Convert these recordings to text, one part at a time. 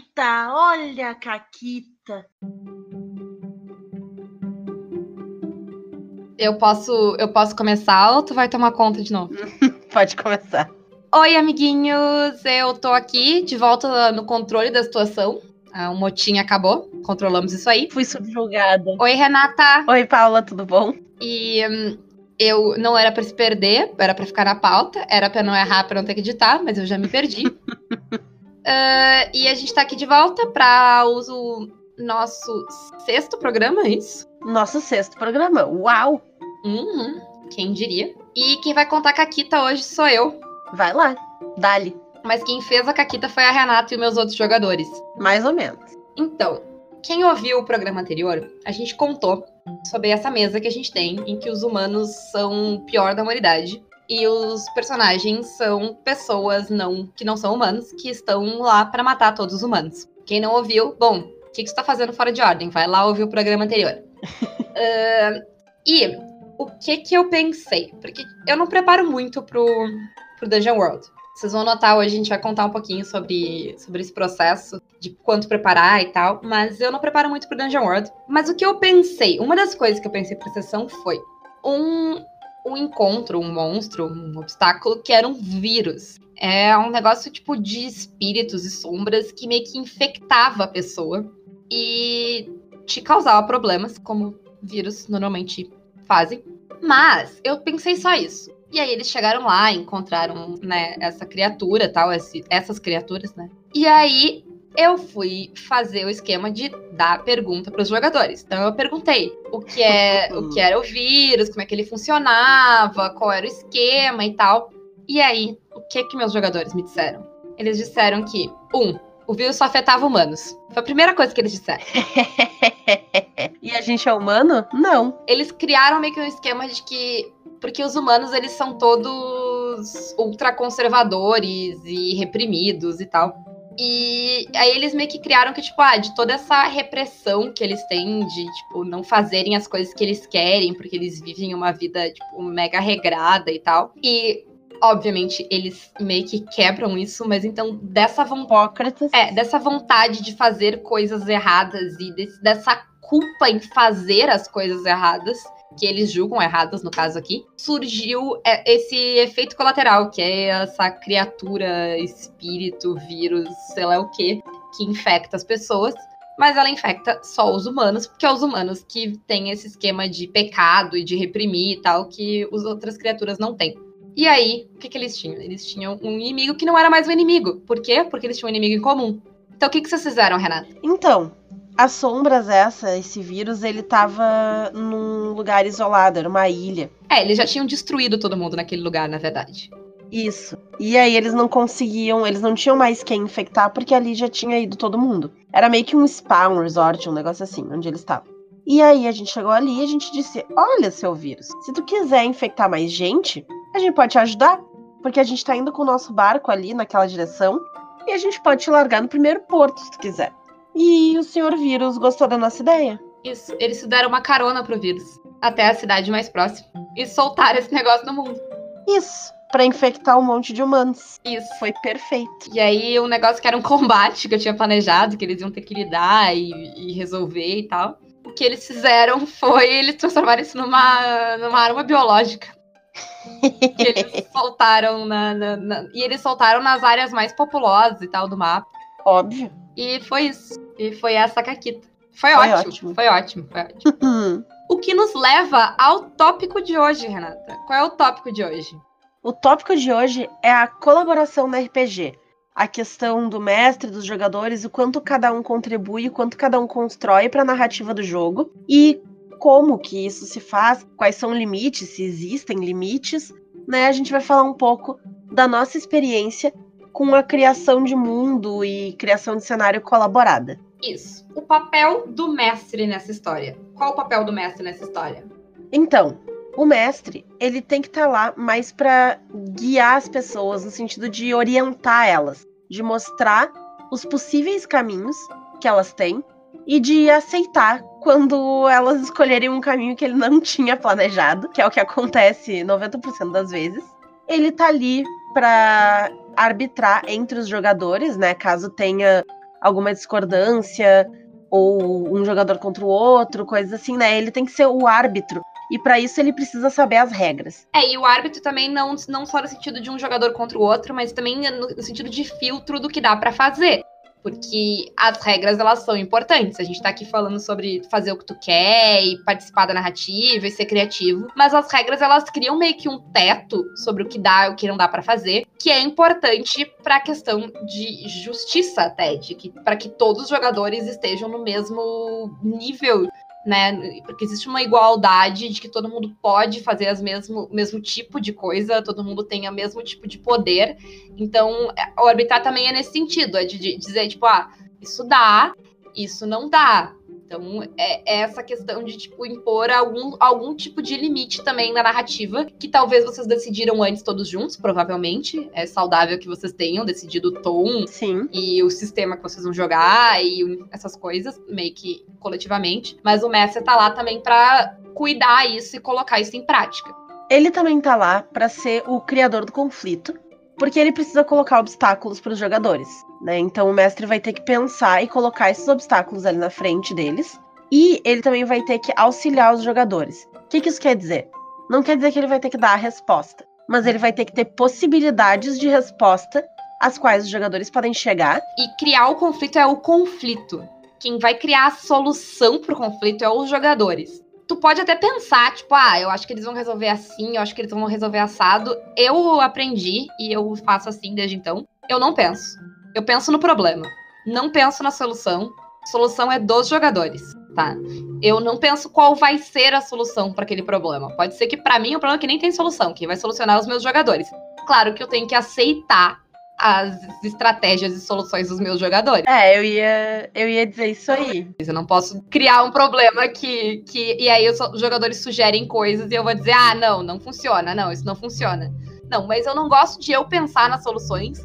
Caquita, olha a Caquita. Eu posso, eu posso começar ou tu vai tomar conta de novo? Pode começar. Oi, amiguinhos! Eu tô aqui de volta no controle da situação. Ah, o motim acabou, controlamos isso aí. Fui subjugada. Oi, Renata! Oi, Paula, tudo bom? E hum, eu não era pra se perder, era pra ficar na pauta, era pra não errar, pra não ter que editar, mas eu já me perdi. Ah, e a gente tá aqui de volta pra uso nosso sexto programa, é isso? Nosso sexto programa. Uau! Uhum, quem diria? E quem vai contar a Caquita hoje sou eu. Vai lá, dali. Mas quem fez a Caquita foi a Renata e os meus outros jogadores. Mais ou menos. Então, quem ouviu o programa anterior, a gente contou sobre essa mesa que a gente tem, em que os humanos são o pior da humanidade. E os personagens são pessoas não que não são humanos, que estão lá para matar todos os humanos. Quem não ouviu, bom, o que, que você tá fazendo fora de ordem? Vai lá ouvir o programa anterior. Ah, e o que que eu pensei? Porque eu não preparo muito pro, pro Dungeon World. Vocês vão notar hoje, a gente vai contar um pouquinho sobre, sobre esse processo, de quanto preparar e tal, mas eu não preparo muito pro Dungeon World. Mas o que eu pensei, uma das coisas que eu pensei pra sessão foi um, um encontro, um monstro, um obstáculo que era um vírus. É um negócio tipo de espíritos e sombras que meio que infectava a pessoa e te causava problemas, como vírus normalmente fazem. Mas eu pensei só isso. E aí eles chegaram lá, encontraram, né, essa criatura, tal, esse- essas criaturas, né? E aí eu fui fazer o esquema de dar pergunta para os jogadores. Então eu perguntei o que é, o que era o vírus, como é que ele funcionava, qual era o esquema e tal. E aí, o que que meus jogadores me disseram? Eles disseram que um, o vírus só afetava humanos. Foi a primeira coisa que eles disseram. e a gente é humano? Não. eles criaram meio que um esquema de que. Porque os humanos, eles são todos ultraconservadores e reprimidos e tal. E aí eles meio que criaram que, tipo, ah, de toda essa repressão que eles têm de, tipo, não fazerem as coisas que eles querem, porque eles vivem uma vida, tipo, mega regrada e tal. E, obviamente, eles meio que quebram isso, mas então, dessa vontade. É, dessa vontade de fazer coisas erradas e desse- dessa culpa em fazer as coisas erradas, que eles julgam erradas no caso aqui, surgiu é, esse efeito colateral, que é essa criatura, espírito, vírus, sei lá o que, que infecta as pessoas. Mas ela infecta só os humanos, porque é os humanos que têm esse esquema de pecado e de reprimir e tal, que as outras criaturas não têm. E aí, o que, que eles tinham? Eles tinham um inimigo que não era mais um inimigo. Por quê? Porque eles tinham um inimigo em comum. Então, o que, que vocês fizeram, Renata? Então, as sombras, essa, esse vírus, ele tava num lugar isolado, era uma ilha. É, eles já tinham destruído todo mundo naquele lugar, na verdade. Isso. E aí eles não conseguiam, eles não tinham mais quem infectar porque ali já tinha ido todo mundo. Era meio que um spa, um resort, um negócio assim, onde eles estavam. E aí a gente chegou ali e a gente disse: Olha, seu vírus, se tu quiser infectar mais gente, a gente pode te ajudar. Porque a gente tá indo com o nosso barco ali naquela direção e a gente pode te largar no primeiro porto, se tu quiser. E o senhor vírus gostou da nossa ideia. Isso, eles se deram uma carona pro vírus. Até a cidade mais próxima. E soltaram esse negócio no mundo. Isso, pra infectar um monte de humanos. Isso. Foi perfeito. E aí, um negócio que era um combate que eu tinha planejado, que eles iam ter que lidar e, e resolver e tal. O que eles fizeram foi eles transformaram isso numa, numa arma biológica. que eles soltaram na, na- na- E eles soltaram nas áreas mais populosas e tal do mapa. Óbvio. E foi isso. E foi essa caquita. Foi, Foi ótimo, ótimo. Foi ótimo, foi ótimo. O que nos leva ao tópico de hoje, Renata. Qual é o tópico de hoje? O tópico de hoje é a colaboração no RPG. A questão do mestre, dos jogadores, o quanto cada um contribui, o quanto cada um constrói para a narrativa do jogo e como que isso se faz, quais são limites, se existem limites, né? A gente vai falar um pouco da nossa experiência com a criação de mundo e criação de cenário colaborada. Isso. O papel do mestre nessa história. Qual o papel do mestre nessa história? Então, o mestre, ele tem que estar lá mais para guiar as pessoas, no sentido de orientar elas, de mostrar os possíveis caminhos que elas têm e de aceitar quando elas escolherem um caminho que ele não tinha planejado, que é o que acontece 90% das vezes. Ele tá ali para arbitrar entre os jogadores, né, caso tenha alguma discordância ou um jogador contra o outro, coisas assim, né? Ele tem que ser o árbitro. E para isso ele precisa saber as regras. É, e o árbitro também não, não só no sentido de um jogador contra o outro, mas também no sentido de filtro do que dá para fazer porque as regras elas são importantes. A gente tá aqui falando sobre fazer o que tu quer e participar da narrativa e ser criativo, mas as regras elas criam meio que um teto sobre o que dá e o que não dá para fazer, que é importante para a questão de justiça até, de que para que todos os jogadores estejam no mesmo nível né? Porque existe uma igualdade de que todo mundo pode fazer o mesmo, mesmo tipo de coisa, todo mundo tem o mesmo tipo de poder. Então, é, o arbitrar também é nesse sentido, é de, de dizer, tipo, ah, isso dá, isso não dá. Então, é, é, essa questão de, tipo, impor algum, algum tipo de limite também na narrativa, que talvez vocês decidiram antes todos juntos, provavelmente. É saudável que vocês tenham decidido o tom Sim. e o sistema que vocês vão jogar e essas coisas, meio que coletivamente. Mas o mestre tá lá também para cuidar isso e colocar isso em prática. Ele também tá lá para ser o criador do conflito, porque ele precisa colocar obstáculos para os jogadores. Né? Então o mestre vai ter que pensar e colocar esses obstáculos ali na frente deles. E ele também vai ter que auxiliar os jogadores. O que, que isso quer dizer? Não quer dizer que ele vai ter que dar a resposta, mas ele vai ter que ter possibilidades de resposta às quais os jogadores podem chegar. E criar o conflito é o conflito. Quem vai criar a solução pro conflito é os jogadores. Tu pode até pensar, tipo, ah, eu acho que eles vão resolver assim, eu acho que eles vão resolver assado. Eu aprendi e eu faço assim desde então. Eu não penso. Eu penso no problema, não penso na solução. Solução é dos jogadores, tá? Eu não penso qual vai ser a solução para aquele problema. Pode ser que para mim o problema é que nem tem solução, quem vai solucionar é os meus jogadores. Claro que eu tenho que aceitar as estratégias e soluções dos meus jogadores. É, eu ia, eu ia dizer isso aí. Eu não posso criar um problema que, que e aí os jogadores sugerem coisas e eu vou dizer, ah, não, não funciona, não, isso não funciona. Não, mas eu não gosto de eu pensar nas soluções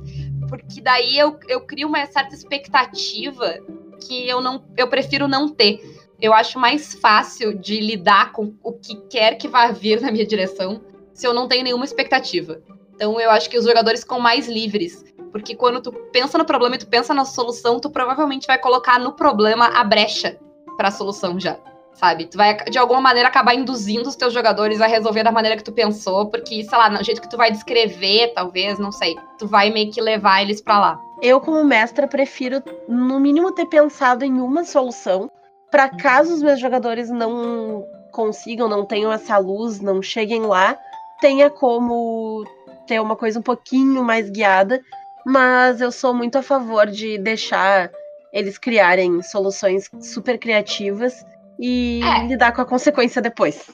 porque daí eu, eu crio uma certa expectativa que eu não eu prefiro não ter. Eu acho mais fácil de lidar com o que quer que vá vir na minha direção se eu não tenho nenhuma expectativa. Então eu acho que os jogadores ficam mais livres. Porque quando tu pensa no problema e tu pensa na solução, tu provavelmente vai colocar no problema a brecha para a solução já sabe? Tu vai, de alguma maneira, acabar induzindo os teus jogadores a resolver da maneira que tu pensou, porque, sei lá, no jeito que tu vai descrever, talvez, não sei, tu vai meio que levar eles para lá. Eu, como mestra, prefiro, no mínimo, ter pensado em uma solução, para caso os meus jogadores não consigam, não tenham essa luz, não cheguem lá, tenha como ter uma coisa um pouquinho mais guiada, mas eu sou muito a favor de deixar eles criarem soluções super criativas e é. lidar com a consequência depois.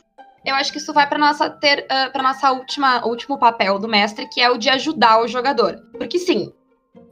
Eu acho que isso vai para nossa ter uh, ah, para nossa última último papel do mestre, que é o de ajudar o jogador. Porque sim,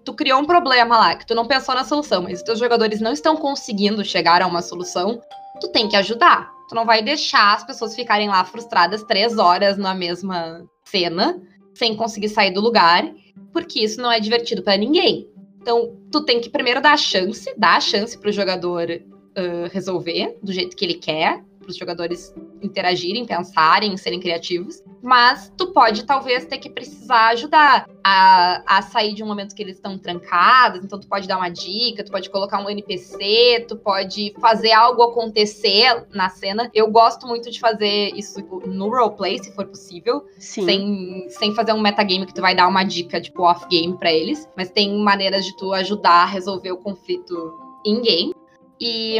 tu criou um problema lá que tu não pensou na solução, mas os teus jogadores não estão conseguindo chegar a uma solução, tu tem que ajudar. Tu não vai deixar as pessoas ficarem lá frustradas três horas na mesma cena, sem conseguir sair do lugar, porque isso não é divertido para ninguém. Então, tu tem que primeiro dar a chance, dar a chance pro jogador uh, resolver do jeito que ele quer, para os jogadores interagirem, pensarem, serem criativos. Mas tu pode talvez ter que precisar ajudar a, a sair de um momento que eles estão trancados. Então tu pode dar uma dica, tu pode colocar um NPC, tu pode fazer algo acontecer na cena. Eu gosto muito de fazer isso no roleplay, se for possível. Sim. Sem, sem fazer um metagame que tu vai dar uma dica, tipo, off-game para eles. Mas tem maneiras de tu ajudar a resolver o conflito in-game. E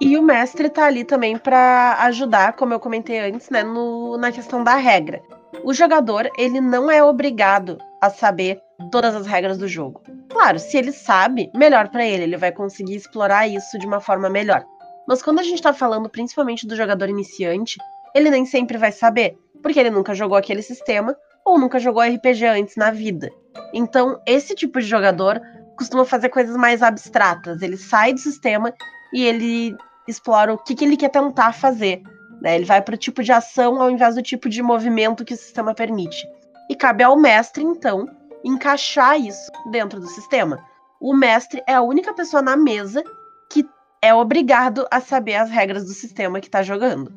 e o mestre tá ali também para ajudar, como eu comentei antes, né, no, na questão da regra. O jogador, ele não é obrigado a saber todas as regras do jogo. Claro, se ele sabe, melhor para ele, ele vai conseguir explorar isso de uma forma melhor. Mas quando a gente tá falando principalmente do jogador iniciante, ele nem sempre vai saber, porque ele nunca jogou aquele sistema ou nunca jogou RPG antes na vida. Então, esse tipo de jogador costuma fazer coisas mais abstratas. Ele sai do sistema e ele explora o que, que ele quer tentar fazer. Né? Ele vai para o tipo de ação ao invés do tipo de movimento que o sistema permite. E cabe ao mestre, então, encaixar isso dentro do sistema. O mestre é a única pessoa na mesa que é obrigado a saber as regras do sistema que está jogando.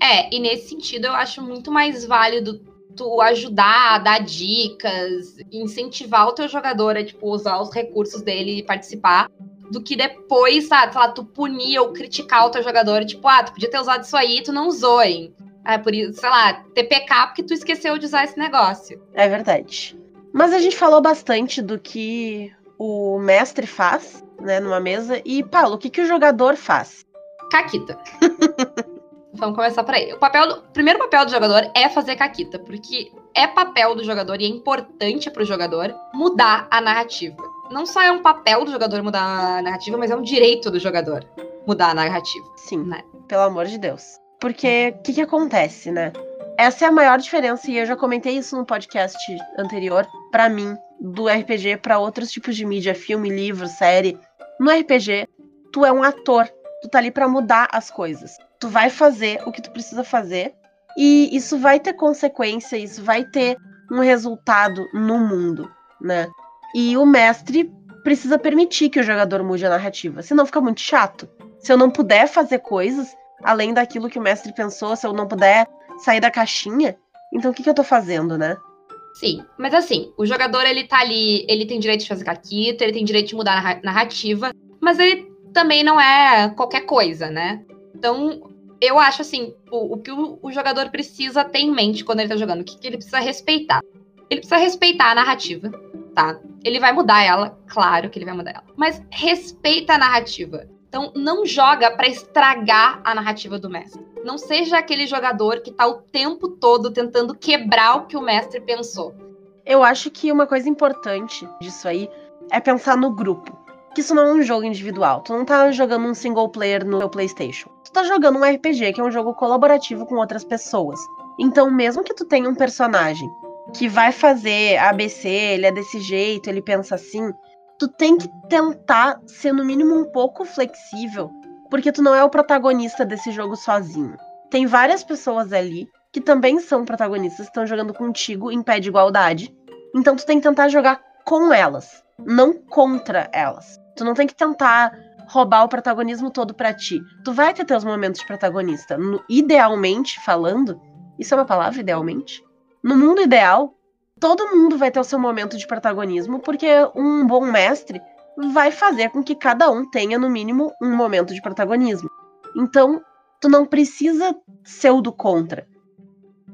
É, e nesse sentido eu acho muito mais válido tu ajudar, dar dicas, incentivar o teu jogador a tipo usar os recursos dele e participar, do que depois, sabe, sei lá, tu punir ou criticar o teu jogador, tipo, ah, tu podia ter usado isso aí e tu não usou, hein? Ah, por isso, sei lá, TPK porque tu esqueceu de usar esse negócio. É verdade. Mas a gente falou bastante do que o mestre faz, né, numa mesa. E, Paulo, o que, que o jogador faz? Caquita. Vamos começar por aí. O, papel do, o primeiro papel do jogador é fazer caquita, porque é papel do jogador e é importante para o jogador mudar a narrativa. Não só é um papel do jogador mudar a narrativa, mas é um direito do jogador mudar a narrativa. Sim, né? pelo amor de Deus. Porque o que, que acontece, né? Essa é a maior diferença, e eu já comentei isso no podcast anterior, para mim, do RPG para outros tipos de mídia, filme, livro, série. No RPG, tu é um ator, tu tá ali para mudar as coisas. Tu vai fazer o que tu precisa fazer e isso vai ter consequência, isso vai ter um resultado no mundo, né? E o mestre precisa permitir que o jogador mude a narrativa, senão fica muito chato. Se eu não puder fazer coisas além daquilo que o mestre pensou, se eu não puder sair da caixinha, então o que, que eu tô fazendo, né? Sim, mas assim, o jogador ele tá ali, ele tem direito de fazer caquita, ele tem direito de mudar a narrativa, mas ele também não é qualquer coisa, né? Então, eu acho assim, o, o que o, o, jogador precisa ter em mente quando ele tá jogando, o que, que ele precisa respeitar. Ele precisa respeitar a narrativa, tá? Ele vai mudar ela, claro que ele vai mudar ela. Mas respeita a narrativa. Então, não joga para estragar a narrativa do mestre. Não seja aquele jogador que tá o tempo todo tentando quebrar o que o mestre pensou. Eu acho que uma coisa importante disso aí é pensar no grupo. Que isso não é um jogo individual. Tu não tá jogando um single player no teu PlayStation. Tu tá jogando um RPG, que é um jogo colaborativo com outras pessoas. Então, mesmo que tu tenha um personagem que vai fazer ABC, ele é desse jeito, ele pensa assim, tu tem que tentar ser no mínimo um pouco flexível, porque tu não é o protagonista desse jogo sozinho. Tem várias pessoas ali que também são protagonistas, estão jogando contigo em pé de igualdade. Então tu tem que tentar jogar com elas, não contra elas. Tu não tem que tentar roubar o protagonismo todo para ti. Tu vai ter teus momentos de protagonista. No, idealmente falando, isso é uma palavra idealmente? No mundo ideal, todo mundo vai ter o seu momento de protagonismo, porque um bom mestre vai fazer com que cada um tenha, no mínimo, um momento de protagonismo. Então, tu não precisa ser o do contra.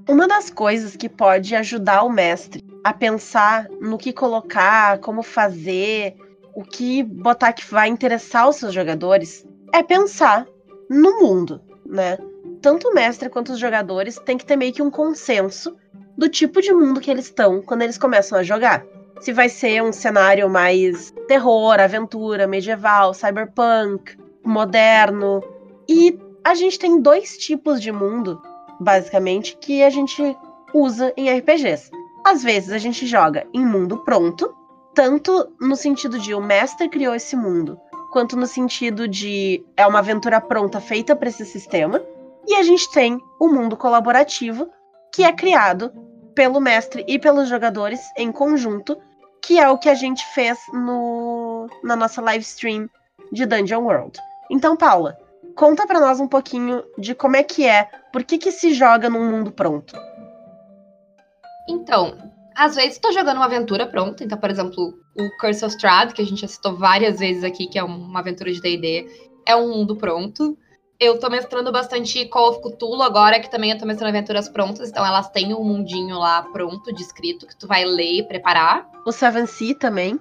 Uma das coisas que pode ajudar o mestre a pensar no que colocar, como fazer, o que botar que vai interessar os seus jogadores, é pensar no mundo, né? Tanto o mestre quanto os jogadores têm que ter meio que um consenso do tipo de mundo que eles estão quando eles começam a jogar. Se vai ser um cenário mais terror, aventura, medieval, cyberpunk, moderno. E a gente tem dois tipos de mundo, basicamente, que a gente usa em RPGs. Às vezes a gente joga em mundo pronto, tanto no sentido de o mestre criou esse mundo, quanto no sentido de é uma aventura pronta feita para esse sistema. E a gente tem o mundo colaborativo, que é criado pelo mestre e pelos jogadores em conjunto, que é o que a gente fez no, na nossa live stream de Dungeon World. Então, Paula, conta para nós um pouquinho de como é que é, por que que se joga num mundo pronto. Então, às vezes estou jogando uma aventura pronta, então, por exemplo, o Curse of Strahd, que a gente já citou várias vezes aqui, que é uma aventura de D&D, é um mundo pronto. Eu tô mestrando bastante Call of Cthulhu agora, que também eu tô mestrando aventuras prontas, então elas têm um mundinho lá pronto, descrito, que tu vai ler e preparar. O Seven Sea também.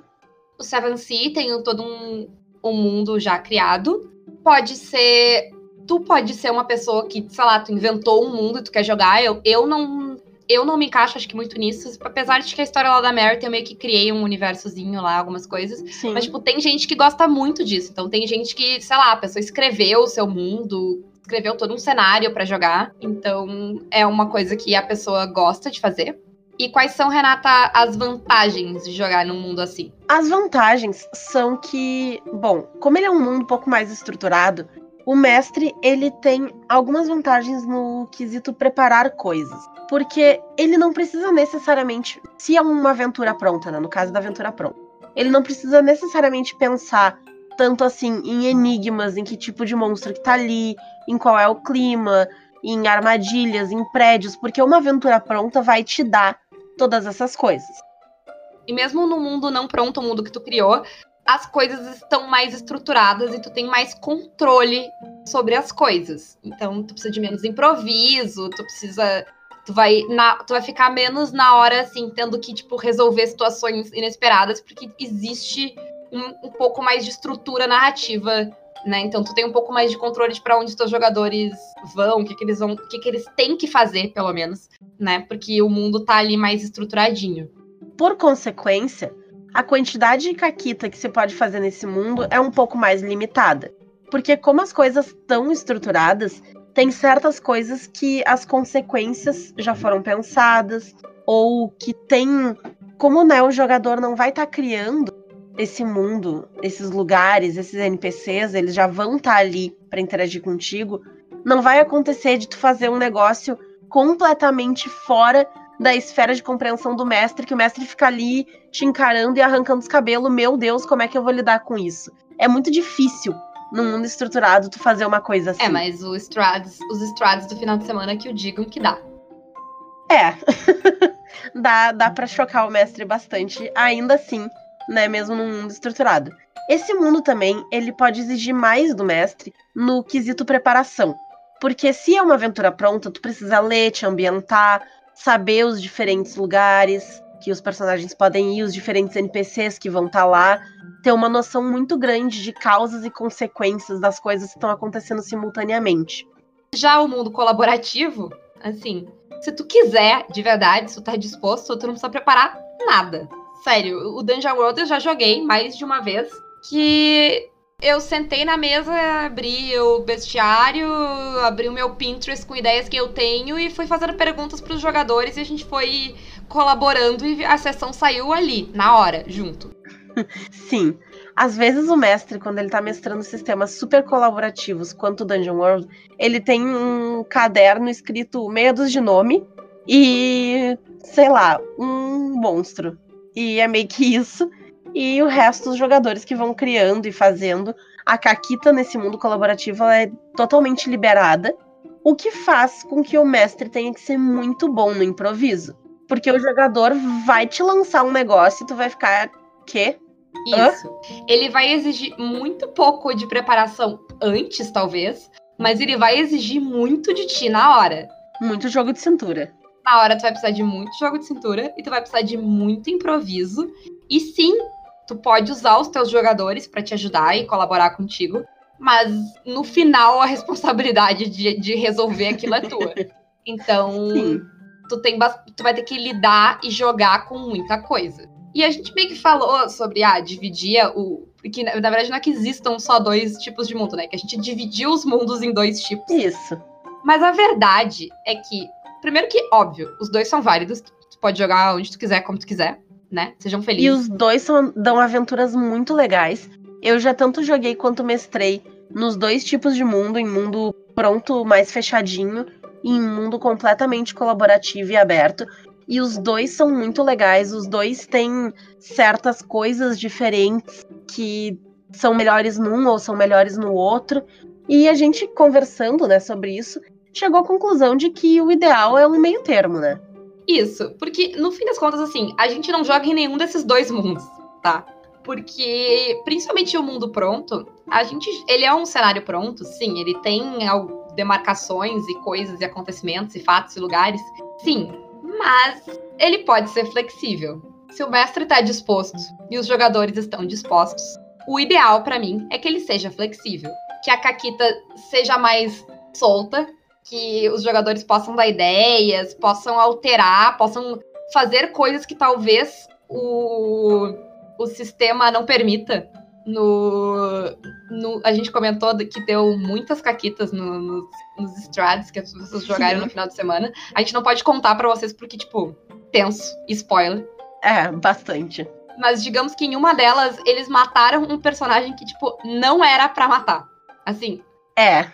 O Seven Sea tem todo um, um mundo já criado. Pode ser. Tu pode ser uma pessoa que, sei lá, tu inventou um mundo e tu quer jogar. Eu, eu não eu não me encaixo, acho que, muito nisso. Apesar de que a história lá da Merit eu meio que criei um universozinho lá, algumas coisas. Sim. Mas, tipo, tem gente que gosta muito disso. Então, tem gente que, sei lá, a pessoa escreveu o seu mundo, escreveu todo um cenário para jogar. Então, é uma coisa que a pessoa gosta de fazer. E quais são, Renata, as vantagens de jogar num mundo assim? As vantagens são que, bom, como ele é um mundo um pouco mais estruturado, o mestre ele tem algumas vantagens no quesito preparar coisas. Porque ele não precisa necessariamente. Se é uma aventura pronta, né? No caso da aventura pronta. Ele não precisa necessariamente pensar tanto assim em enigmas, em que tipo de monstro que tá ali, em qual é o clima, em armadilhas, em prédios, porque uma aventura pronta vai te dar todas essas coisas. E mesmo no mundo não pronto, o mundo que tu criou, as coisas estão mais estruturadas e tu tem mais controle sobre as coisas. Então, tu precisa de menos improviso, tu precisa. Tu vai, na, tu vai ficar menos na hora, assim, tendo que, tipo, resolver situações inesperadas, porque existe um, um pouco mais de estrutura narrativa, né? Então, tu tem um pouco mais de controle de pra onde os teus jogadores vão, o que, que eles vão, o que, que eles têm que fazer, pelo menos, né? Porque o mundo tá ali mais estruturadinho. Por consequência, a quantidade de caquita que se pode fazer nesse mundo é um pouco mais limitada. Porque como as coisas estão estruturadas, tem certas coisas que as consequências já foram pensadas, ou que tem. Como né, o jogador não vai estar tá criando esse mundo, esses lugares, esses NPCs, eles já vão estar tá ali para interagir contigo. Não vai acontecer de tu fazer um negócio completamente fora da esfera de compreensão do mestre, que o mestre fica ali te encarando e arrancando os cabelos. Meu Deus, como é que eu vou lidar com isso? É muito difícil num mundo estruturado tu fazer uma coisa assim. É, mas o Strats, os Strats do final de semana que o digam que dá. É. dá dá para chocar o mestre bastante, ainda assim, né, mesmo num mundo estruturado. Esse mundo também, ele pode exigir mais do mestre no quesito preparação. Porque se é uma aventura pronta, tu precisa ler, te ambientar, saber os diferentes lugares que os personagens podem ir, os diferentes NPCs que vão estar tá lá, ter uma noção muito grande de causas e consequências das coisas que estão acontecendo simultaneamente. Já o mundo colaborativo, assim, se tu quiser, de verdade, se tu tá disposto, tu não precisa preparar nada. Sério, o Dungeon World eu já joguei mais de uma vez, que eu sentei na mesa, abri o bestiário, abri o meu Pinterest com ideias que eu tenho e fui fazendo perguntas para os jogadores e a gente foi colaborando e a sessão saiu ali, na hora, junto. Sim. Às vezes o mestre, quando ele tá mestrando sistemas super colaborativos, quanto o Dungeon World, ele tem um caderno escrito dúzia de nome e, sei lá, um monstro. E é meio que isso e o resto dos jogadores que vão criando e fazendo. A Caquita nesse mundo colaborativo é totalmente liberada, o que faz com que o mestre tenha que ser muito bom no improviso. Porque o jogador vai te lançar um negócio e tu vai ficar. Quê? Isso. Hã? Ele vai exigir muito pouco de preparação antes, talvez, mas ele vai exigir muito de ti na hora. Muito jogo de cintura. Na hora tu vai precisar de muito jogo de cintura e tu vai precisar de muito improviso. E sim, tu pode usar os teus jogadores para te ajudar e colaborar contigo, mas no final a responsabilidade de, de resolver aquilo é tua. Então, tu, tem, tu vai ter que lidar e jogar com muita coisa. E a gente meio que falou sobre, ah, dividir o. Que na, na verdade não é que existam só dois tipos de mundo, né? Que a gente dividiu os mundos em dois tipos. Isso. Mas a verdade é que, primeiro que, óbvio, os dois são válidos. Tu pode jogar onde tu quiser, como tu quiser né? Sejam felizes. E os dois são, dão aventuras muito legais. Eu já tanto joguei quanto mestrei nos dois tipos de mundo, em mundo pronto, mais fechadinho, e em mundo completamente colaborativo e aberto. E os dois são muito legais, os dois têm certas coisas diferentes que são melhores num ou são melhores no outro. E a gente conversando, né, sobre isso, chegou à conclusão de que o ideal é um meio termo, né? Isso, porque no fim das contas, assim, a gente não joga em nenhum desses dois mundos, tá? Porque, principalmente o mundo pronto, a gente. Ele é um cenário pronto, sim, ele tem demarcações e coisas e acontecimentos e fatos e lugares, sim. Mas ele pode ser flexível. Se o mestre está disposto e os jogadores estão dispostos, o ideal para mim é que ele seja flexível. Que a Caquita seja mais solta, que os jogadores possam dar ideias, possam alterar, possam fazer coisas que talvez o, o sistema não permita. No, no, a gente comentou que deu muitas caquitas no, nos, nos strats que as pessoas jogaram Sim. no final de semana. A gente não pode contar para vocês porque, tipo, tenso, spoiler. É, bastante. Mas digamos que em uma delas, eles mataram um personagem que, tipo, não era para matar. Assim. É,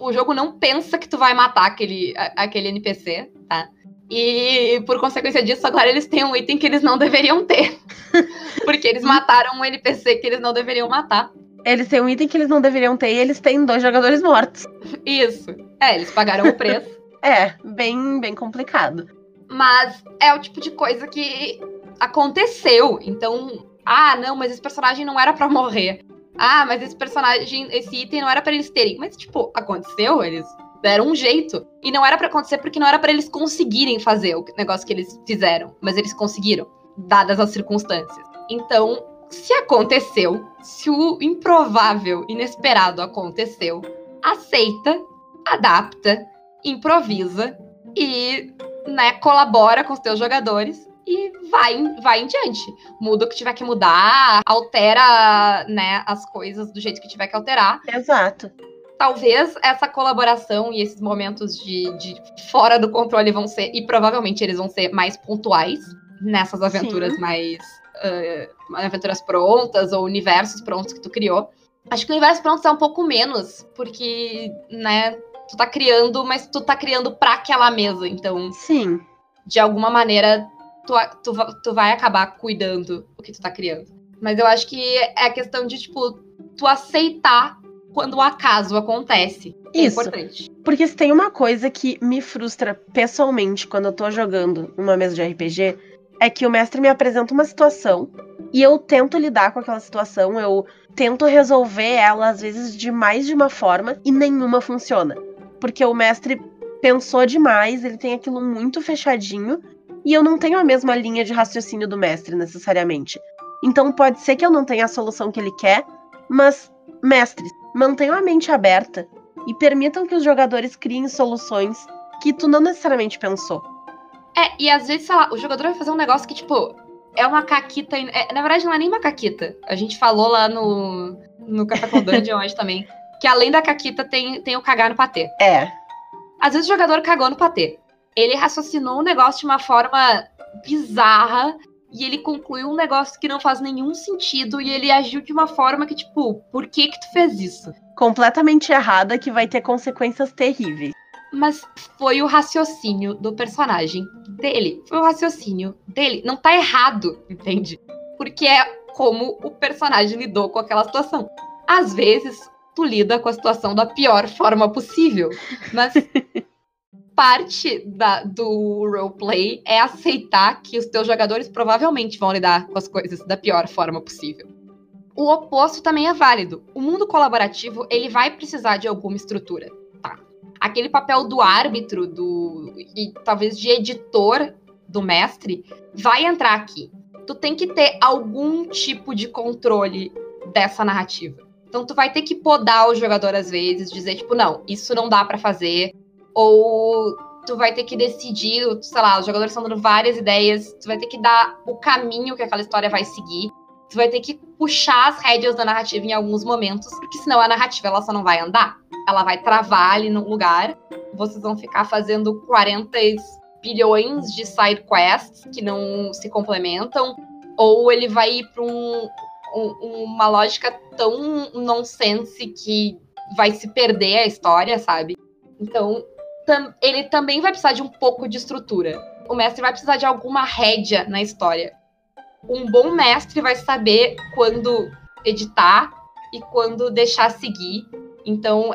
o jogo não pensa que tu vai matar aquele, aquele NPC, tá? E por consequência disso, agora eles têm um item que eles não deveriam ter. Porque eles mataram um NPC que eles não deveriam matar. Eles têm um item que eles não deveriam ter e eles têm dois jogadores mortos. Isso. É, eles pagaram o preço. é, bem, bem complicado. Mas é o tipo de coisa que aconteceu. Então, Ah, não, mas esse personagem não era para morrer. Ah, mas esse personagem, esse item não era para eles terem. Mas, tipo, aconteceu, eles deram um jeito. E não era para acontecer porque não era para eles conseguirem fazer o negócio que eles fizeram. Mas eles conseguiram, dadas as circunstâncias. Então, se aconteceu, se o improvável, inesperado aconteceu, aceita, adapta, improvisa e né, colabora com os teus jogadores e vai, vai em diante. Muda o que tiver que mudar, altera né, as coisas do jeito que tiver que alterar. Exato. Talvez essa colaboração e esses momentos de, de fora do controle vão ser, e provavelmente eles vão ser mais pontuais nessas aventuras Sim. mais. Uh, aventuras prontas ou universos prontos que tu criou. Acho que o universo pronto é um pouco menos, porque, né, tu tá criando, mas tu tá criando pra aquela mesa. Então, sim. De alguma maneira, tu, tu, tu vai acabar cuidando o que tu tá criando. Mas eu acho que é a questão de, tipo, tu aceitar quando o acaso acontece. É Isso. importante. Porque se tem uma coisa que me frustra pessoalmente quando eu tô jogando uma mesa de RPG, é que o mestre me apresenta uma situação e eu tento lidar com aquela situação, eu tento resolver ela, às vezes, de mais de uma forma e nenhuma funciona. Porque o mestre pensou demais, ele tem aquilo muito fechadinho e eu não tenho a mesma linha de raciocínio do mestre, necessariamente. Então pode ser que eu não tenha a solução que ele quer, mas, mestres, mantenham a mente aberta e permitam que os jogadores criem soluções que tu não necessariamente pensou. É, e às vezes, sei lá, o jogador vai fazer um negócio que, tipo, é uma caquita. É, na verdade, não é nem uma caquita. A gente falou lá no, no Café com Dungeon hoje também. Que além da caquita tem, tem o cagar no patê. É. Às vezes o jogador cagou no patê. Ele raciocinou o negócio de uma forma bizarra e ele concluiu um negócio que não faz nenhum sentido e ele agiu de uma forma que, tipo, por que que tu fez isso? Completamente errada que vai ter consequências terríveis mas foi o raciocínio do personagem dele. Foi o raciocínio dele. Não tá errado, entende? Porque é como o personagem lidou com aquela situação. Às vezes, tu lida com a situação da pior forma possível, mas parte da, do roleplay é aceitar que os teus jogadores provavelmente vão lidar com as coisas da pior forma possível. O oposto também é válido. O mundo colaborativo, ele vai precisar de alguma estrutura aquele papel do árbitro, do e talvez de editor do mestre, vai entrar aqui. Tu tem que ter algum tipo de controle dessa narrativa. Então tu vai ter que podar o jogador às vezes, dizer tipo, não, isso não dá para fazer, ou tu vai ter que decidir, sei lá, os jogadores estão dando várias ideias, tu vai ter que dar o caminho que aquela história vai seguir. Tu vai ter que puxar as rédeas da narrativa em alguns momentos, porque senão a narrativa ela só não vai andar ela vai travar ali no lugar. Vocês vão ficar fazendo 40 bilhões de side quests que não se complementam, ou ele vai ir para um, um, uma lógica tão nonsense que vai se perder a história, sabe? Então, tam, ele também vai precisar de um pouco de estrutura. O mestre vai precisar de alguma rédea na história. Um bom mestre vai saber quando editar e quando deixar seguir então,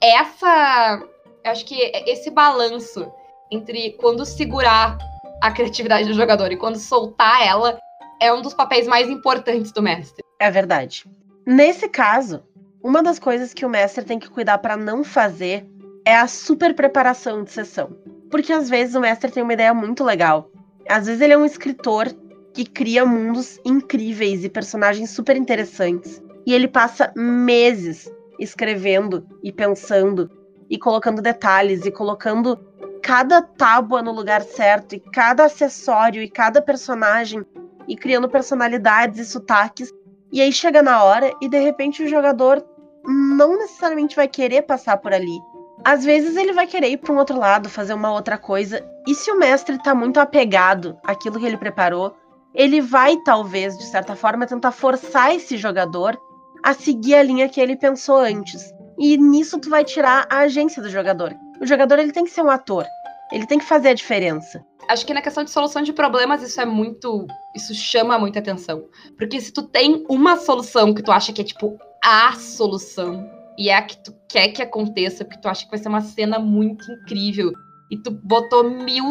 essa. Acho que esse balanço entre quando segurar a criatividade do jogador e quando soltar ela é um dos papéis mais importantes do mestre. É verdade. Nesse caso, uma das coisas que o mestre tem que cuidar para não fazer é a super preparação de sessão. Porque às vezes o mestre tem uma ideia muito legal. Às vezes ele é um escritor que cria mundos incríveis e personagens super interessantes. E ele passa meses escrevendo e pensando e colocando detalhes e colocando cada tábua no lugar certo e cada acessório e cada personagem e criando personalidades e sotaques. E aí chega na hora e de repente o jogador não necessariamente vai querer passar por ali. Às vezes ele vai querer ir para um outro lado, fazer uma outra coisa. E se o mestre está muito apegado àquilo que ele preparou, ele vai talvez, de certa forma, tentar forçar esse jogador a seguir a linha que ele pensou antes. E nisso tu vai tirar a agência do jogador. O jogador ele tem que ser um ator. Ele tem que fazer a diferença. Acho que na questão de solução de problemas isso é muito, isso chama muita atenção, porque se tu tem uma solução que tu acha que é tipo a solução e é a que tu quer que aconteça, porque tu acha que vai ser uma cena muito incrível e tu botou mil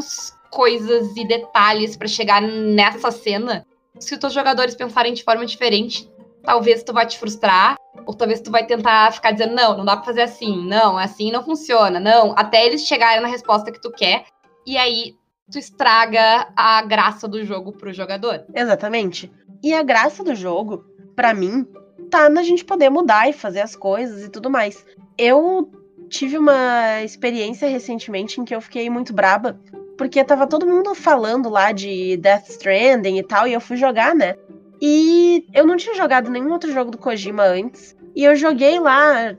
coisas e detalhes para chegar nessa cena, se os teus jogadores pensarem de forma diferente, talvez tu vai te frustrar, ou talvez tu vai tentar ficar dizendo, não, não dá pra fazer assim, não, assim não funciona, não, até eles chegarem na resposta que tu quer, e aí tu estraga a graça do jogo pro jogador. Exatamente. E a graça do jogo, para mim, tá na gente poder mudar e fazer as coisas e tudo mais. Eu tive uma experiência recentemente em que eu fiquei muito braba, porque tava todo mundo falando lá de Death Stranding e tal, e eu fui jogar, né? E eu não tinha jogado nenhum outro jogo do Kojima antes. E eu joguei lá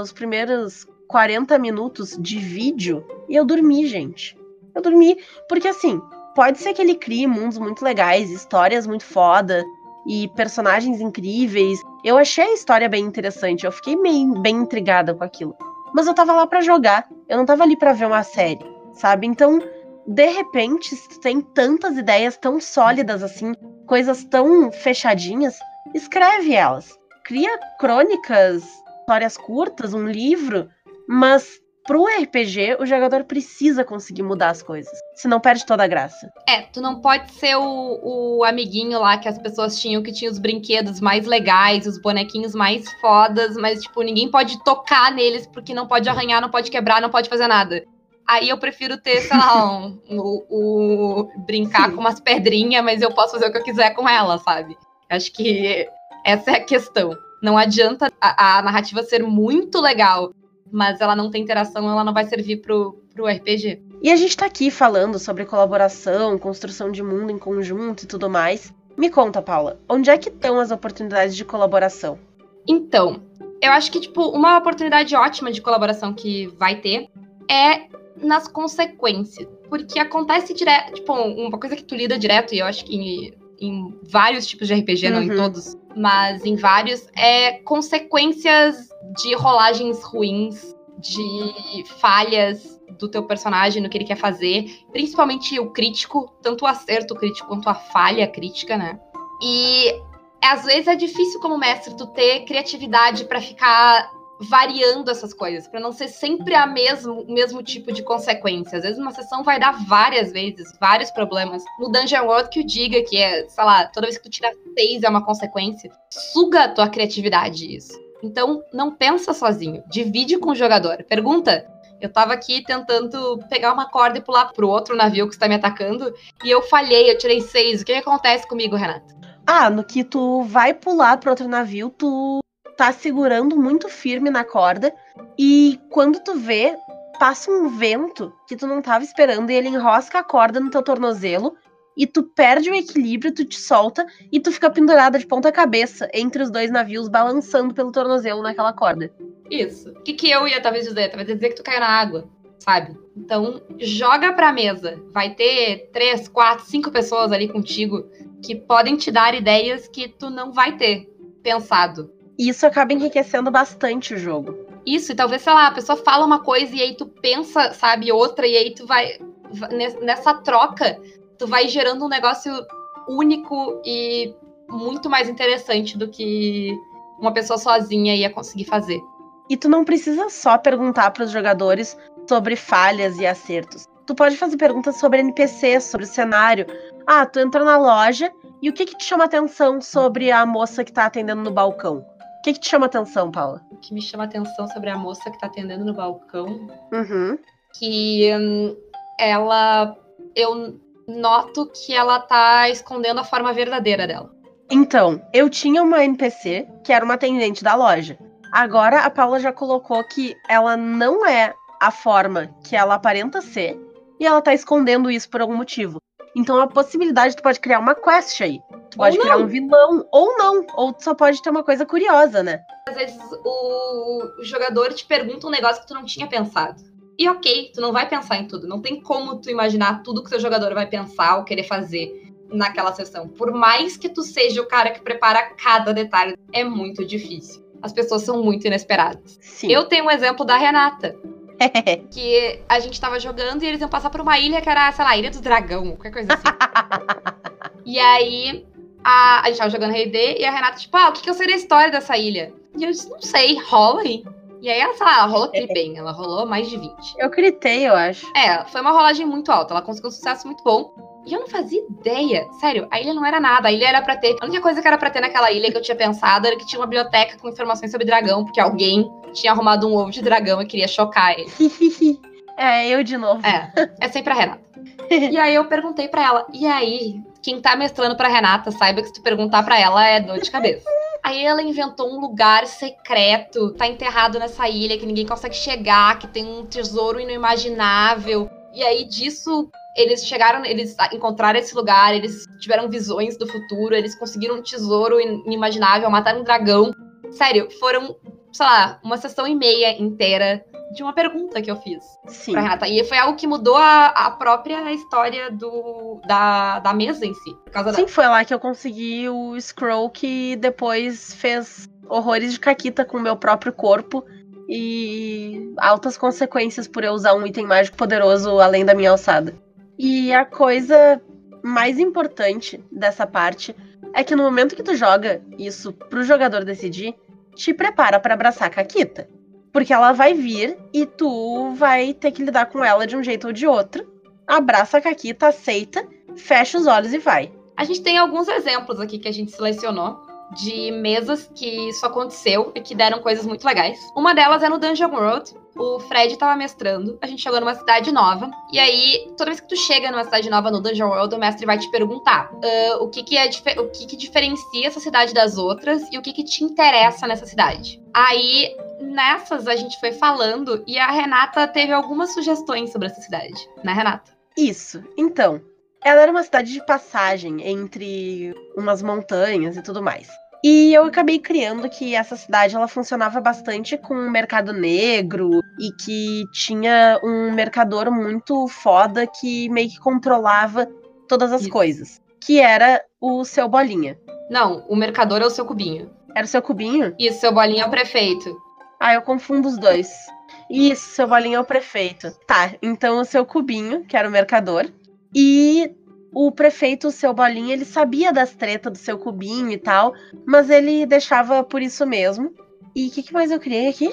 os primeiros 40 minutos de vídeo e eu dormi, gente. Eu dormi porque assim, pode ser que ele crie mundos muito legais, histórias muito foda e personagens incríveis. Eu achei a história bem interessante, eu fiquei bem, bem intrigada com aquilo. Mas eu tava lá para jogar, eu não tava ali para ver uma série, sabe? Então, de repente, se tu tem tantas ideias tão sólidas assim, coisas tão fechadinhas, escreve elas. Cria crônicas, histórias curtas, um livro, mas pro RPG, o jogador precisa conseguir mudar as coisas. Senão perde toda a graça. É, tu não pode ser o, o amiguinho lá que as pessoas tinham, que tinha os brinquedos mais legais, os bonequinhos mais fodas, mas, tipo, ninguém pode tocar neles porque não pode arranhar, não pode quebrar, não pode fazer nada. Aí eu prefiro ter, sei lá, um, o, o, brincar Sim. com umas pedrinhas, mas eu posso fazer o que eu quiser com ela, sabe? Acho que essa é a questão. Não adianta a, a narrativa ser muito legal, mas ela não tem interação, ela não vai servir pro, pro RPG. E a gente tá aqui falando sobre colaboração, construção de mundo em conjunto e tudo mais. Me conta, Paula, onde é que estão as oportunidades de colaboração? Então, eu acho que, tipo, uma oportunidade ótima de colaboração que vai ter é nas consequências. Porque acontece direto, tipo, uma coisa que tu lida direto, e eu acho que em, em vários tipos de RPG, uhum. não em uhum. todos, mas em vários, é consequências de rolagens ruins, de falhas do teu personagem no que ele quer fazer, principalmente o crítico, tanto o acerto crítico quanto a falha crítica, né? E às vezes é difícil como mestre tu ter criatividade para ficar variando essas coisas, para não ser sempre a mesmo, o mesmo tipo de consequência. Às vezes uma sessão vai dar várias vezes, vários problemas. No Dungeon World que o diga que é, sei lá, toda vez que tu tira seis é uma consequência, suga a tua criatividade isso. Então, não pensa sozinho, divide com o jogador. Pergunta, eu tava aqui tentando pegar uma corda e pular pro outro navio que está me atacando, e eu falhei, eu tirei seis. O que, acontece comigo, Renato? Ah, no que tu vai pular pro outro navio, tu tá segurando muito firme na corda e quando tu vê, passa um vento que tu não tava esperando e ele enrosca a corda no teu tornozelo e tu perde o equilíbrio, tu te solta e tu fica pendurada de ponta cabeça entre os dois navios balançando pelo tornozelo naquela corda. Isso. O que, que eu ia talvez dizer? Talvez dizer que tu caiu na água, sabe? Então, joga pra mesa. Vai ter três, quatro, cinco pessoas ali contigo que podem te dar ideias que tu não vai ter pensado. E isso acaba enriquecendo bastante o jogo. Isso, e talvez, sei lá, a pessoa fala uma coisa e aí tu pensa, sabe, outra, e aí tu vai. Nessa troca, tu vai gerando um negócio único e muito mais interessante do que uma pessoa sozinha ia conseguir fazer. E tu não precisa só perguntar para os jogadores sobre falhas e acertos. Tu pode fazer perguntas sobre NPC, sobre o cenário. Ah, tu entrou na loja e o que que te chama atenção sobre a moça que tá atendendo no balcão? Que, que te chama atenção, Paula? O que me chama atenção sobre a moça que tá atendendo no balcão. Uhum. Que hum, ela. Eu noto que ela tá escondendo a forma verdadeira dela. Então, eu tinha uma NPC que era uma atendente da loja. Agora a Paula já colocou que ela não é a forma que ela aparenta ser e ela tá escondendo isso por algum motivo. Então a possibilidade tu pode criar uma quest aí. Tu pode criar um vilão, ou não. Ou tu só pode ter uma coisa curiosa, né? Às vezes o, jogador te pergunta um negócio que tu não tinha pensado. E ok, tu não vai pensar em tudo. Não tem como tu imaginar tudo que o seu jogador vai pensar ou querer fazer naquela sessão. Por mais que tu seja o cara que prepara cada detalhe, é muito difícil. As pessoas são muito inesperadas. Sim. Eu tenho um exemplo da Renata. que a gente tava jogando e eles iam passar por uma ilha que era, sei lá, Ilha do Dragão, qualquer coisa assim. e aí a, a gente tava jogando D e a Renata, tipo, ah, o que, que eu sei da história dessa ilha? E eu disse, não sei, rola aí. E aí ela, sei lá, ela rolou tri bem, ela rolou mais de 20. Eu gritei, eu acho. É, foi uma rolagem muito alta, ela conseguiu um sucesso muito bom. E eu não fazia ideia. Sério, a ilha não era nada. A ilha era pra ter. A única coisa que era pra ter naquela ilha que eu tinha pensado era que tinha uma biblioteca com informações sobre dragão, porque alguém tinha arrumado um ovo de dragão e queria chocar ele. é, eu de novo. É, é sempre a Renata. e aí eu perguntei pra ela, e aí, quem tá mestrando pra Renata, saiba que se tu perguntar pra ela é dor de cabeça. Aí ela inventou um lugar secreto, tá enterrado nessa ilha que ninguém consegue chegar, que tem um tesouro inimaginável. E aí disso eles chegaram, eles encontraram esse lugar, eles tiveram visões do futuro, eles conseguiram um tesouro inimaginável, mataram um dragão. Sério, foram, sei lá, uma sessão e meia inteira de uma pergunta que eu fiz Sim. pra Renata. E foi algo que mudou a, a própria história do, da, da mesa em si. Por causa Sim, da... foi lá que eu consegui o scroll que depois fez horrores de caquita com o meu próprio corpo e altas consequências por eu usar um item mágico poderoso além da minha alçada. E a coisa mais importante dessa parte é que no momento que tu joga isso pro jogador decidir, te prepara para abraçar a Caquita. Porque ela vai vir e tu vai ter que lidar com ela de um jeito ou de outro. Abraça a Caquita, aceita, fecha os olhos e vai. A gente tem alguns exemplos aqui que a gente selecionou de mesas que isso aconteceu e que deram coisas muito legais. Uma delas é no Dungeon World. O Fred tava mestrando, a gente chegou numa cidade nova, e aí, toda vez que tu chega numa cidade nova no Dungeon World, o mestre vai te perguntar uh, o, que, que, é o que, que diferencia essa cidade das outras e o que, que te interessa nessa cidade. Aí, nessas, a gente foi falando e a Renata teve algumas sugestões sobre essa cidade, né, Renata? Isso. Então, ela era uma cidade de passagem entre umas montanhas e tudo mais. E eu acabei criando que essa cidade ela funcionava bastante com o mercado negro e que tinha um mercador muito foda que meio que controlava todas as Isso. coisas. Que era o seu bolinha. Não, o mercador é o seu cubinho. Era o seu cubinho? E o seu bolinha é o prefeito. Ah, eu confundo os dois. Isso, seu bolinha é o prefeito. Tá, então o seu cubinho, que era o mercador, e o prefeito, o seu bolinha, ele sabia das tretas do seu cubinho e tal, mas ele deixava por isso mesmo. E o que, que mais eu criei aqui?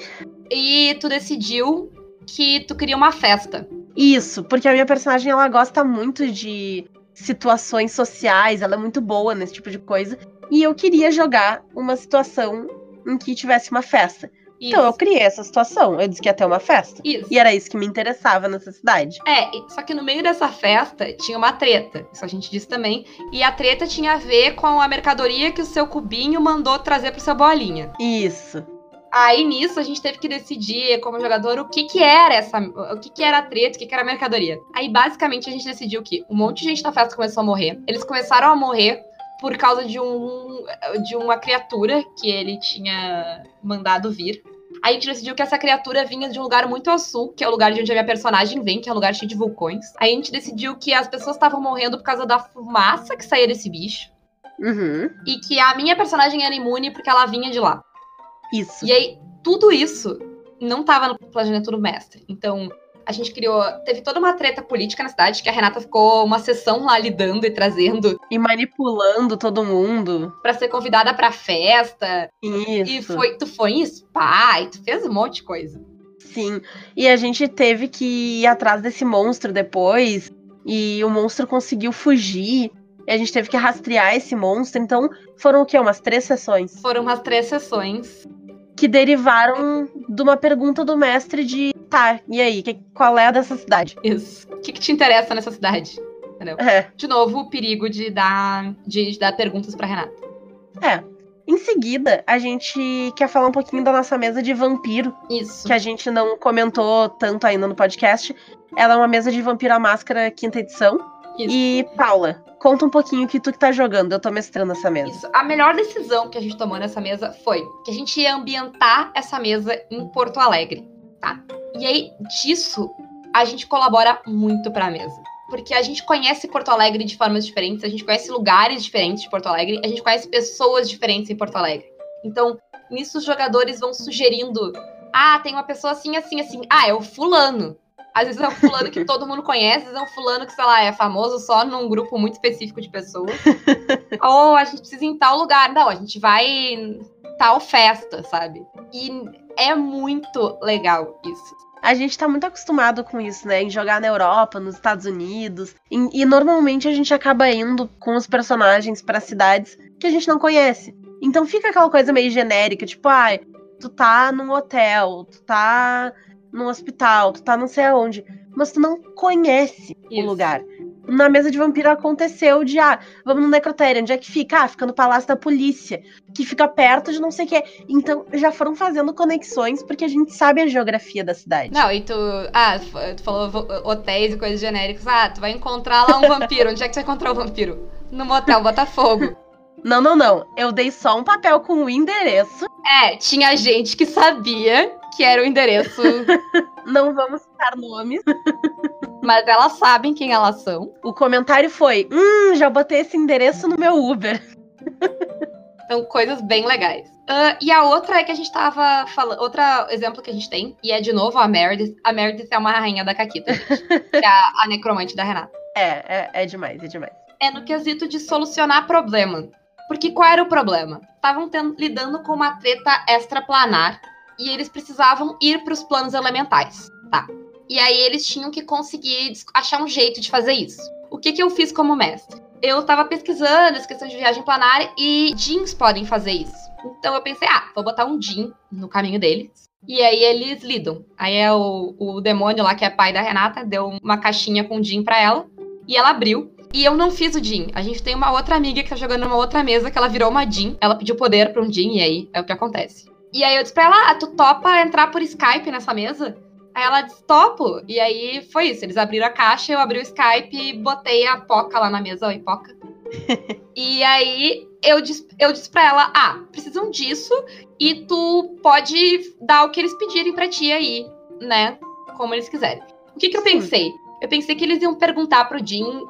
E tu decidiu que tu queria uma festa. Isso, porque a minha personagem ela gosta muito de situações sociais, ela é muito boa nesse tipo de coisa. E eu queria jogar uma situação em que tivesse uma festa. Isso. Então eu criei essa situação. Eu disse que ia ter uma festa. Isso. E era isso que me interessava nessa cidade. É, só que no meio dessa festa tinha uma treta. Isso a gente disse também. E a treta tinha a ver com a mercadoria que o seu cubinho mandou trazer pro seu bolinha. Isso. Aí nisso a gente teve que decidir, como jogador, o que que era essa. O que que era a treta, o que que era a mercadoria. Aí basicamente a gente decidiu que um monte de gente na festa começou a morrer. Eles começaram a morrer por causa de um de uma criatura que ele tinha mandado vir. Aí a gente decidiu que essa criatura vinha de um lugar muito ao sul, que é o lugar de onde a minha personagem vem, que é um lugar cheio de vulcões. Aí a gente decidiu que as pessoas estavam morrendo por causa da fumaça que saía desse bicho. Uhum. E que a minha personagem era imune porque ela vinha de lá. Isso. E aí, tudo isso não tava no planejamento do mestre. Então, a gente criou. Teve toda uma treta política na cidade, que a Renata ficou uma sessão lá lidando e trazendo E manipulando todo mundo. pra ser convidada pra festa. Isso. E foi, tu foi em spa, e tu fez um monte de coisa. Sim. E a gente teve que ir atrás desse monstro depois. E o monstro conseguiu fugir. E a gente teve que rastrear esse monstro. Então, foram o quê? Umas três sessões. Foram umas três sessões. Que derivaram de uma pergunta do mestre de tá, e aí, que, qual é a dessa cidade? Isso. O que, que te interessa nessa cidade? É. De novo, o perigo de dar, de, de dar perguntas pra Renata. É. Em seguida, a gente quer falar um pouquinho da nossa mesa de vampiro, Isso. que a gente não comentou tanto ainda no podcast. Ela é uma mesa de vampiro à máscara quinta edição. Isso. E, Paula, conta um pouquinho o que tu que tá jogando. Eu tô mestrando essa mesa. Isso. A melhor decisão que a gente tomou nessa mesa foi que a gente ia ambientar essa mesa em Porto Alegre, tá? E aí, disso, a gente colabora muito pra mesa. Porque a gente conhece Porto Alegre de formas diferentes, a gente conhece lugares diferentes de Porto Alegre, a gente conhece pessoas diferentes em Porto Alegre. Então, nisso os jogadores vão sugerindo: ah, tem uma pessoa assim, assim, assim. Ah, é o fulano. Às vezes é um fulano que todo mundo conhece, às vezes é um fulano que, sei lá, é famoso só num grupo muito específico de pessoas. Ou a gente precisa ir em tal lugar. Não, a gente vai em tal festa, sabe? E é muito legal isso. A gente tá muito acostumado com isso, né? Em jogar na Europa, nos Estados Unidos. E, e normalmente a gente acaba indo com os personagens para cidades que a gente não conhece. Então fica aquela coisa meio genérica, tipo, ai, ah, tu tá num hotel, tu tá num hospital, tu tá não sei aonde, mas tu não conhece Isso. o lugar. Na mesa de vampiro aconteceu de, ah, vamos no necrotério, onde é que fica? Ah, fica no Palácio da Polícia, que fica perto de não sei o quê. Então, já foram fazendo conexões, porque a gente sabe a geografia da cidade. Não, e tu, ah, tu falou hotéis e coisas genéricas, ah, tu vai encontrar lá um vampiro, onde é que tu vai encontrar o vampiro? No motel Botafogo. Não, não, não. Eu dei só um papel com o endereço. É, tinha gente que sabia que era o endereço. não vamos citar nomes. Mas elas sabem quem elas são. O comentário foi: Hum, já botei esse endereço no meu Uber. Então, coisas bem legais. Uh, e a outra é que a gente tava falando. Outro exemplo que a gente tem, e é de novo a Meredith. A Meredith é uma rainha da Caquita, gente, que é a, a necromante da Renata. É, é, é demais, é demais. É no quesito de solucionar problema. Porque qual era o problema? Estavam lidando com uma treta extraplanar e eles precisavam ir para os planos elementais, tá? E aí eles tinham que conseguir achar um jeito de fazer isso. O que, que eu fiz como mestre? Eu estava pesquisando as questões de viagem planar e jeans podem fazer isso. Então eu pensei, ah, vou botar um jean no caminho deles. E aí eles lidam. Aí é o, o demônio lá, que é pai da Renata, deu uma caixinha com jean para ela. E ela abriu. E eu não fiz o Jean. A gente tem uma outra amiga que tá jogando numa outra mesa que ela virou uma Jean. Ela pediu poder pra um Jean e aí é o que acontece. E aí eu disse pra ela, ah, tu topa entrar por Skype nessa mesa? Aí ela disse, topo. E aí foi isso. Eles abriram a caixa, eu abri o Skype e botei a Poca lá na mesa. Oi, Poca. e aí eu disse, eu disse pra ela, ah, precisam disso e tu pode dar o que eles pedirem pra ti aí, né? Como eles quiserem. O que que eu pensei? Eu pensei que eles iam perguntar pro Jim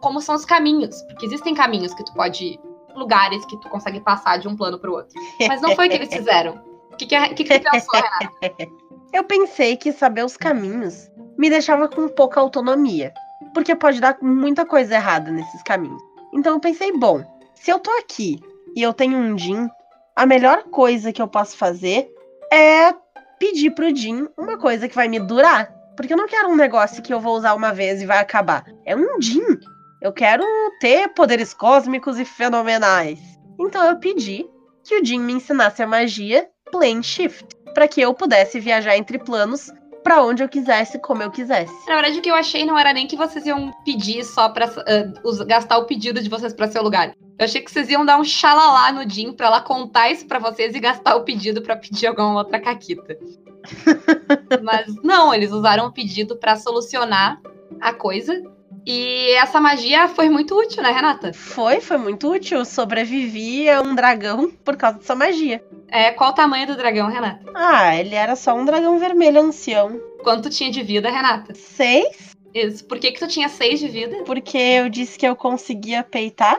como são os caminhos, porque existem caminhos que tu pode lugares que tu consegue passar de um plano para o outro. Mas não foi o que eles fizeram. O que, que, que, que tu pensou, Renata? Eu pensei que saber os caminhos me deixava com pouca autonomia, porque pode dar muita coisa errada nesses caminhos. Então eu pensei, bom, se eu tô aqui e eu tenho um Jin, a melhor coisa que eu posso fazer é pedir pro Jin uma coisa que vai me durar. Porque eu não quero um negócio que eu vou usar uma vez e vai acabar. É um Jin. Eu quero ter poderes cósmicos e fenomenais. Então eu pedi que o Jin me ensinasse a magia Plane Shift, para que eu pudesse viajar entre planos para onde eu quisesse, como eu quisesse. Na verdade, o que eu achei não era nem que vocês iam pedir só para uh, gastar o pedido de vocês para seu lugar. Eu achei que vocês iam dar um xalalá no Jim para ela contar isso para vocês e gastar o pedido para pedir alguma outra caquita. Mas não, eles usaram o pedido para solucionar a coisa. E essa magia foi muito útil, né, Renata? Foi, foi muito útil. Sobrevivi a um dragão por causa dessa magia. É, qual o tamanho do dragão, Renata? Ah, ele era só um dragão vermelho ancião. Quanto tinha de vida, Renata? Seis. Isso. Por que, que tu tinha seis de vida? Porque eu disse que eu conseguia peitar.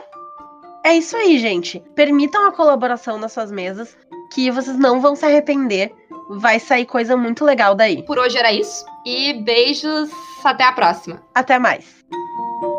É isso aí, gente. Permitam a colaboração nas suas mesas, que vocês não vão se arrepender vai sair coisa muito legal daí. Por hoje era isso. E beijos, até a próxima. Até mais. Thank you.